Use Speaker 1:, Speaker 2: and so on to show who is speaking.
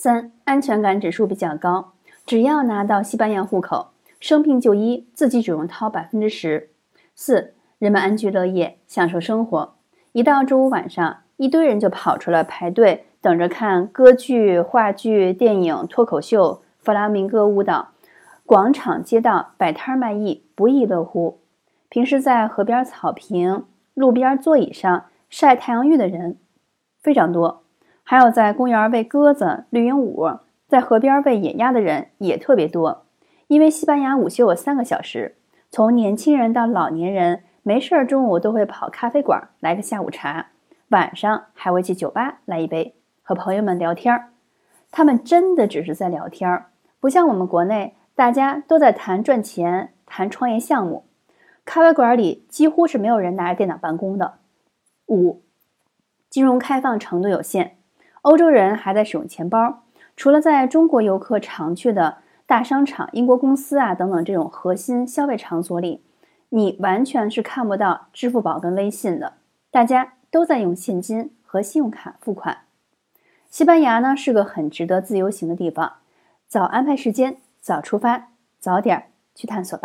Speaker 1: 三、安全感指数比较高，只要拿到西班牙户口，生病就医自己只用掏百分之十。四、人们安居乐业，享受生活。一到周五晚上，一堆人就跑出来排队，等着看歌剧、话剧、电影、脱口秀、弗拉明戈舞蹈，广场街道摆摊卖艺，不亦乐乎。平时在河边草坪、路边座椅上晒太阳浴的人非常多。还有在公园喂鸽子、绿鹦鹉，在河边喂野鸭的人也特别多。因为西班牙午休有三个小时，从年轻人到老年人，没事儿中午都会跑咖啡馆来个下午茶，晚上还会去酒吧来一杯，和朋友们聊天儿。他们真的只是在聊天儿，不像我们国内，大家都在谈赚钱、谈创业项目。咖啡馆里几乎是没有人拿着电脑办公的。五，金融开放程度有限。欧洲人还在使用钱包，除了在中国游客常去的大商场、英国公司啊等等这种核心消费场所里，你完全是看不到支付宝跟微信的。大家都在用现金和信用卡付款。西班牙呢是个很值得自由行的地方，早安排时间，早出发，早点去探索吧。